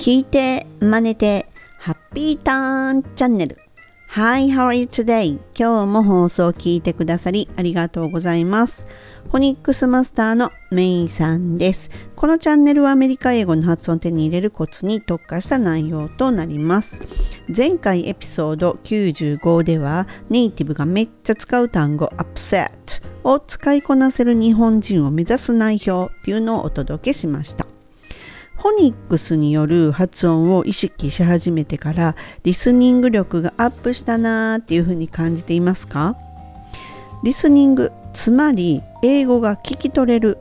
聞いて、真似て、ハッピーターンチャンネル。Hi, how are you today? 今日も放送を聞いてくださりありがとうございます。フォニックスマスターのメイさんです。このチャンネルはアメリカ英語の発音を手に入れるコツに特化した内容となります。前回エピソード95ではネイティブがめっちゃ使う単語 upset を使いこなせる日本人を目指す内容っていうのをお届けしました。フォニックスによる発音を意識し始めてからリスニング力がアップしたなーっていうふうに感じていますか？リスニングつまり英語が聞き取れる。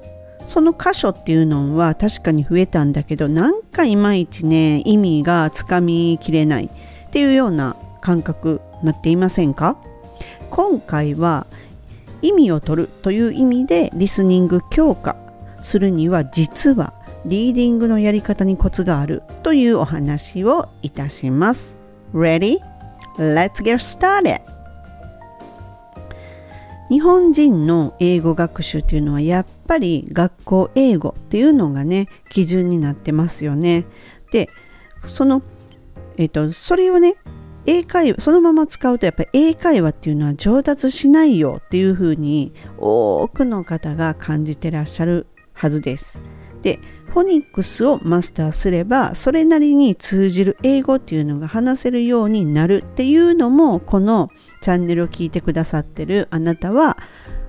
その箇所っていうのは確かに増えたんだけどなんかいまいちね意味がつかみきれない。っていうような感覚なっていませんか？今回は意味を取るという意味でリスニング強化するには実はリーディングのやり方にコツがあるというお話をいたします。Ready? Let's get started! 日本人の英語学習というのはやっぱり学校英語っていうのがね基準になってますよね。でそのえっ、とそれをね英会話そのまま使うとやっぱり英会話っていうのは上達しないよっていうふうに多くの方が感じてらっしゃるはずです。でフォニックスをマスターすればそれなりに通じる英語っていうのが話せるようになるっていうのもこのチャンネルを聞いてくださってるあなたは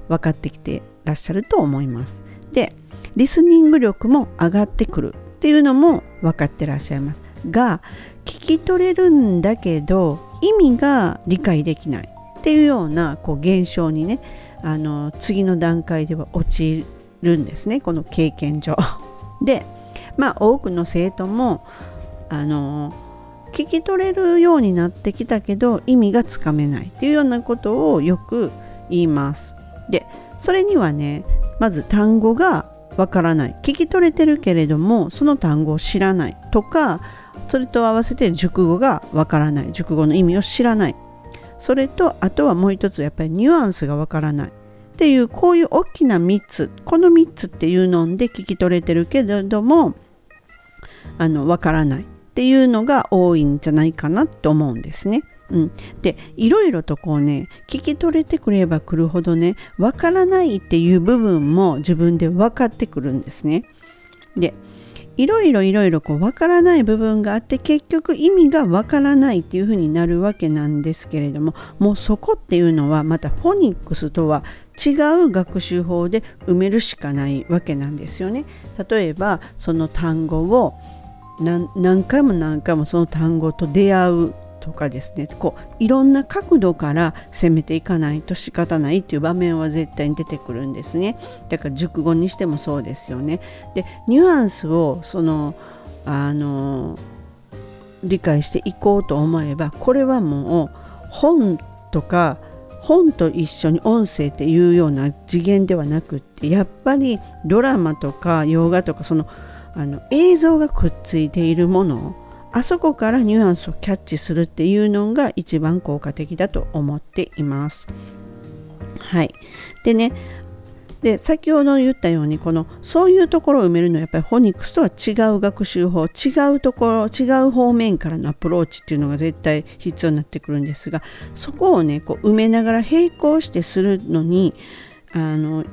分かってきてらっしゃると思います。でリスニング力も上がってくるっていうのも分かってらっしゃいますが聞き取れるんだけど意味が理解できないっていうようなこう現象にねあの次の段階では陥るんですねこの経験上。でまあ多くの生徒もあの聞き取れるようになってきたけど意味がつかめないっていうようなことをよく言います。でそれにはねまず単語がわからない。聞き取れてるけれどもその単語を知らない。とかそれと合わせて熟語がわからない。熟語の意味を知らない。それとあとはもう一つやっぱりニュアンスがわからない。っていうこういう大きな3つこの3つっていうので聞き取れてるけれどもあのわからないっていうのが多いんじゃないかなと思うんですね。うん、でいろいろとこうね聞き取れてくればくるほどねわからないっていう部分も自分で分かってくるんですね。でいろいろいろいろこう分からない部分があって結局意味が分からないっていうふうになるわけなんですけれどももうそこっていうのはまたフォニックスとは違う学習法で埋めるしかないわけなんですよね。例えばその単語を何回も何回もその単語と出会うとかですねこういろんな角度から攻めていかないと仕方ないっていう場面は絶対に出てくるんですね。だから熟語にしてもそうですよね。でニュアンスをそのあの理解していこうと思えばこれはもう本とか本と一緒に音声っていうような次元ではなくってやっぱりドラマとか洋画とかそのあの映像がくっついているものあそこからニュアンスをキャッチするっていうのが一番効果的だと思っています。はい。でね、で先ほど言ったようにこのそういうところを埋めるのはやっぱりフォニックスとは違う学習法違うところ違う方面からのアプローチっていうのが絶対必要になってくるんですがそこをねこう埋めながら並行してするのにあの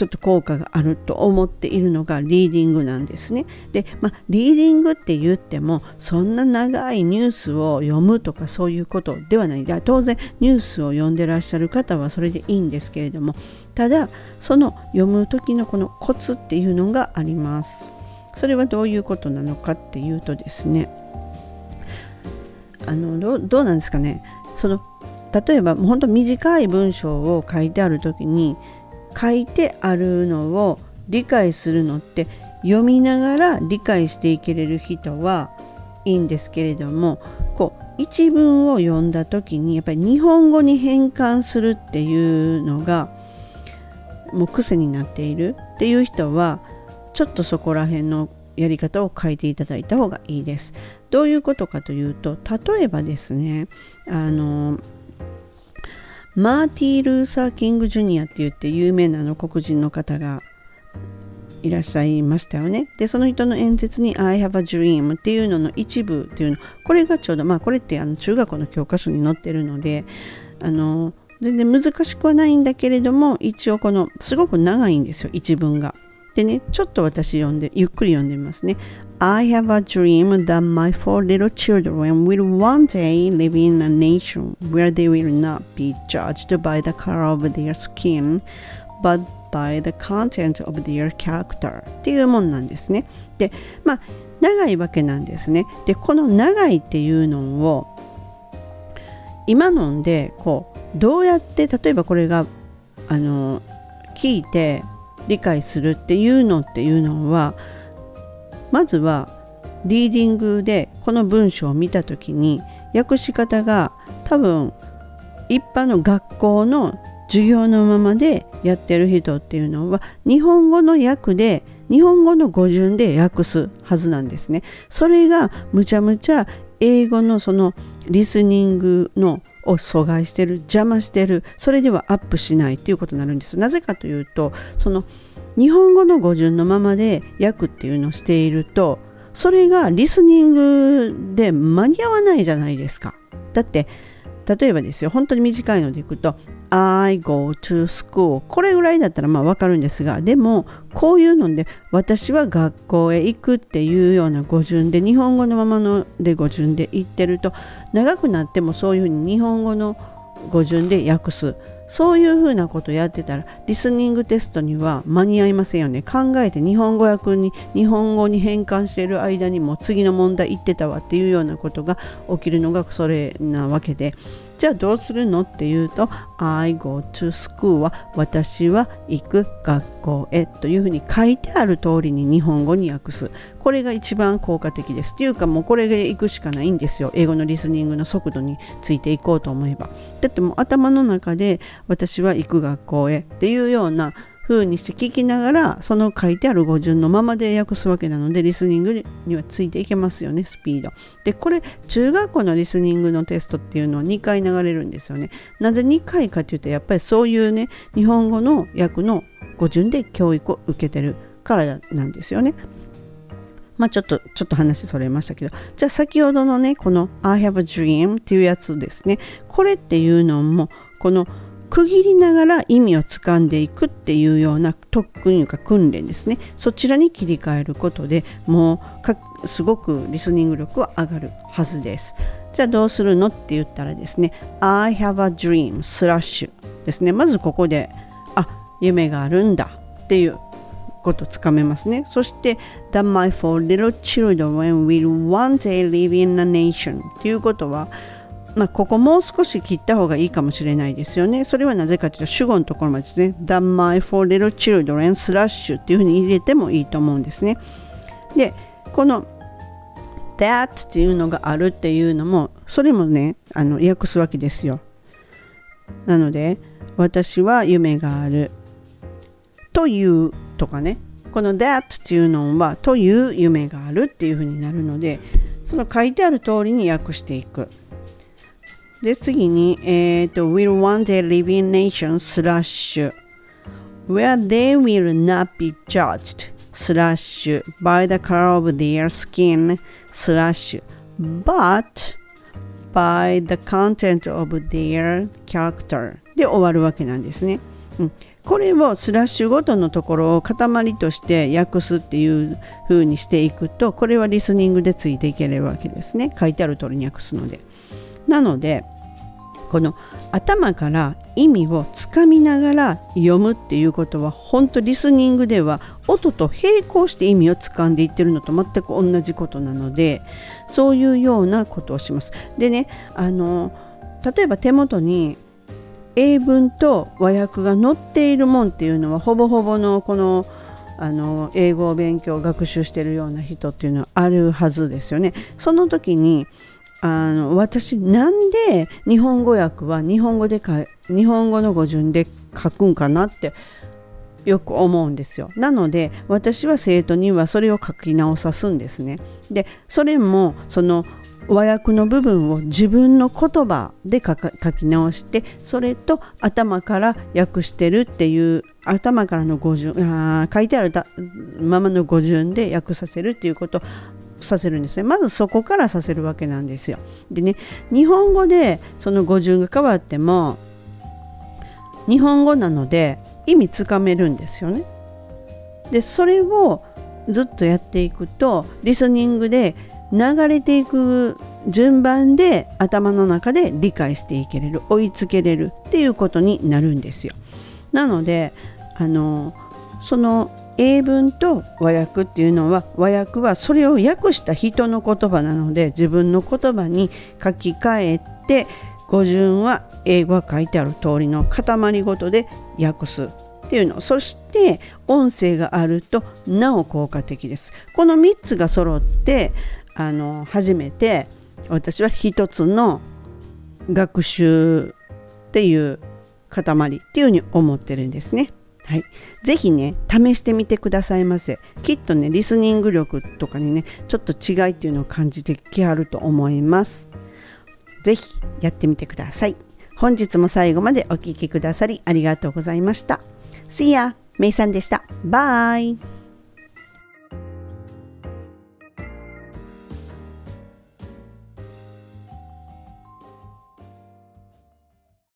ちょっと効果があると思っているのがリーディングなんですね。で、まあ、リーディングって言ってもそんな長いニュースを読むとかそういうことではない。当然ニュースを読んでらっしゃる方はそれでいいんですけれどもただその読む時のこのコツっていうのがあります。それはどういうことなのかっていうとですねあのどうなんですかねその例えばもう本当短い文章を書いてある時に書いてあるのを理解するのって読みながら理解していけれる人はいいんですけれどもこう一文を読んだ時にやっぱり日本語に変換するっていうのがもう癖になっているっていう人はちょっとそこら辺のやり方を変えていただいた方がいいです。どういうことかというと例えばですねあのマーティー・ルーサー・キング・ジュニアって言って有名なの黒人の方がいらっしゃいましたよね。でその人の演説に「I have a dream」っていうのの一部っていうのこれがちょうどまあこれってあの中学校の教科書に載ってるのであの全然難しくはないんだけれども一応このすごく長いんですよ一文が。でねちょっと私読んでゆっくり読んでみますね。I have a dream that my four little children will one day live in a nation where they will not be judged by the color of their skin, but by the content of their character っていうもんなんですね。で、まあ、長いわけなんですね。で、この長いっていうのを今のんでこうどうやって例えばこれがあの聞いて理解するっていうのっていうのはまずはリーディングでこの文章を見た時に訳し方が多分一般の学校の授業のままでやってる人っていうのは日本語の訳で日本語の語順で訳すはずなんですね。それがむちゃむちゃ英語のそのリスニングのを阻害してる邪魔してるそれではアップしないっていうことになるんですなぜかというとその日本語の語順のままで訳っていうのをしているとそれがリスニングで間に合わないじゃないですか。だって例えばですよ本当に短いのでいくと I go to school これぐらいだったらまあわかるんですがでもこういうので私は学校へ行くっていうような語順で日本語のままので語順で言ってると長くなってもそういうふうに日本語の語順で訳す。そういうふうなことやってたらリスニングテストには間に合いませんよね。考えて日本語訳に日本語に変換している間にも次の問題言ってたわっていうようなことが起きるのがそれなわけで。じゃあどうするの？っていうと I go to school は私は行く学校へというふうに書いてある通りに日本語に訳す。これが一番効果的です。っていうかもうこれで行くしかないんですよ。英語のリスニングの速度についていこうと思えば。だってもう頭の中で私は行く学校へっていうような風にして聞きながらその書いてある語順のままで訳すわけなのでリスニングにはついていけますよねスピード。でこれ中学校のリスニングのテストっていうのは2回流れるんですよね。なぜ2回かというとやっぱりそういうね日本語の訳の語順で教育を受けてるからなんですよね。まあちょっと、ちょっと話それましたけど、じゃあ先ほどのね、この I have a dream っていうやつですね。これっていうのも、この区切りながら意味をつかんでいくっていうような特訓というか訓練ですね。そちらに切り替えることでもうすごくリスニング力は上がるはずです。じゃあどうするのって言ったらですね I have a dream スラッシュですね。まずここであ夢があるんだっていうことつかめますね。そして That my four little children will one day live in a nation っていうことはまあ、ここもう少し切った方がいいかもしれないですよね。それはなぜかというと主語のところまでですね。The my four little children スラッシュっていうふうに入れてもいいと思うんですね。で、この that っていうのがあるっていうのも、それもね、あの訳すわけですよ。なので、私は夢があるというとかね、この that っていうのはという夢があるっていうふうになるので、その書いてある通りに訳していく。で、次に、え、ー、と、will one day live in nation slash where they will not be judged slash by the color of their skin slash but by the content of their character で終わるわけなんですね。うん、これをスラッシュごとのところを塊として訳すっていう風にしていくとこれはリスニングでついていけるわけですね書いてある通りに訳すので。なのでこの頭から意味をつかみながら読むっていうことは本当リスニングでは音と並行して意味をつかんでいってるのと全く同じことなのでそういうようなことをします。でねあの例えば手元に英文と和訳が載っているもんっていうのはほぼほぼのこのあの英語を勉強学習してるような人っていうのはあるはずですよね。その時にあの私なんで日本語訳は日本語でか日本語の語順で書くんかなってよく思うんですよ。なので私は生徒にはそれを書き直さすんですね。でそれもその和訳の部分を自分の言葉で書き直してそれと頭から訳してるっていう頭からの語順あ書いてあるままの語順で訳させるっていうことさせるんですね。まずそこからさせるわけなんですよ。でね日本語でその語順が変わっても日本語なので意味つかめるんですよね。でそれをずっとやっていくとリスニングで流れていく順番で頭の中で理解していけれる追いつけれるっていうことになるんですよ。なのであのその英文と和訳っていうのは和訳はそれを訳した人の言葉なので自分の言葉に書き換えて語順は英語が書いてある通りの塊ごとで訳すっていうのそして音声があるとなお効果的ですこの3つが揃ってあの初めて私は一つの学習っていう塊っていうふうに思ってるんですね。はい、ぜひね試してみてくださいませ。きっとねリスニング力とかにねちょっと違いっていうのを感じてきはると思います。ぜひやってみてください。本日も最後までお聴きくださりありがとうございました。See ya! めいさんでした。バイ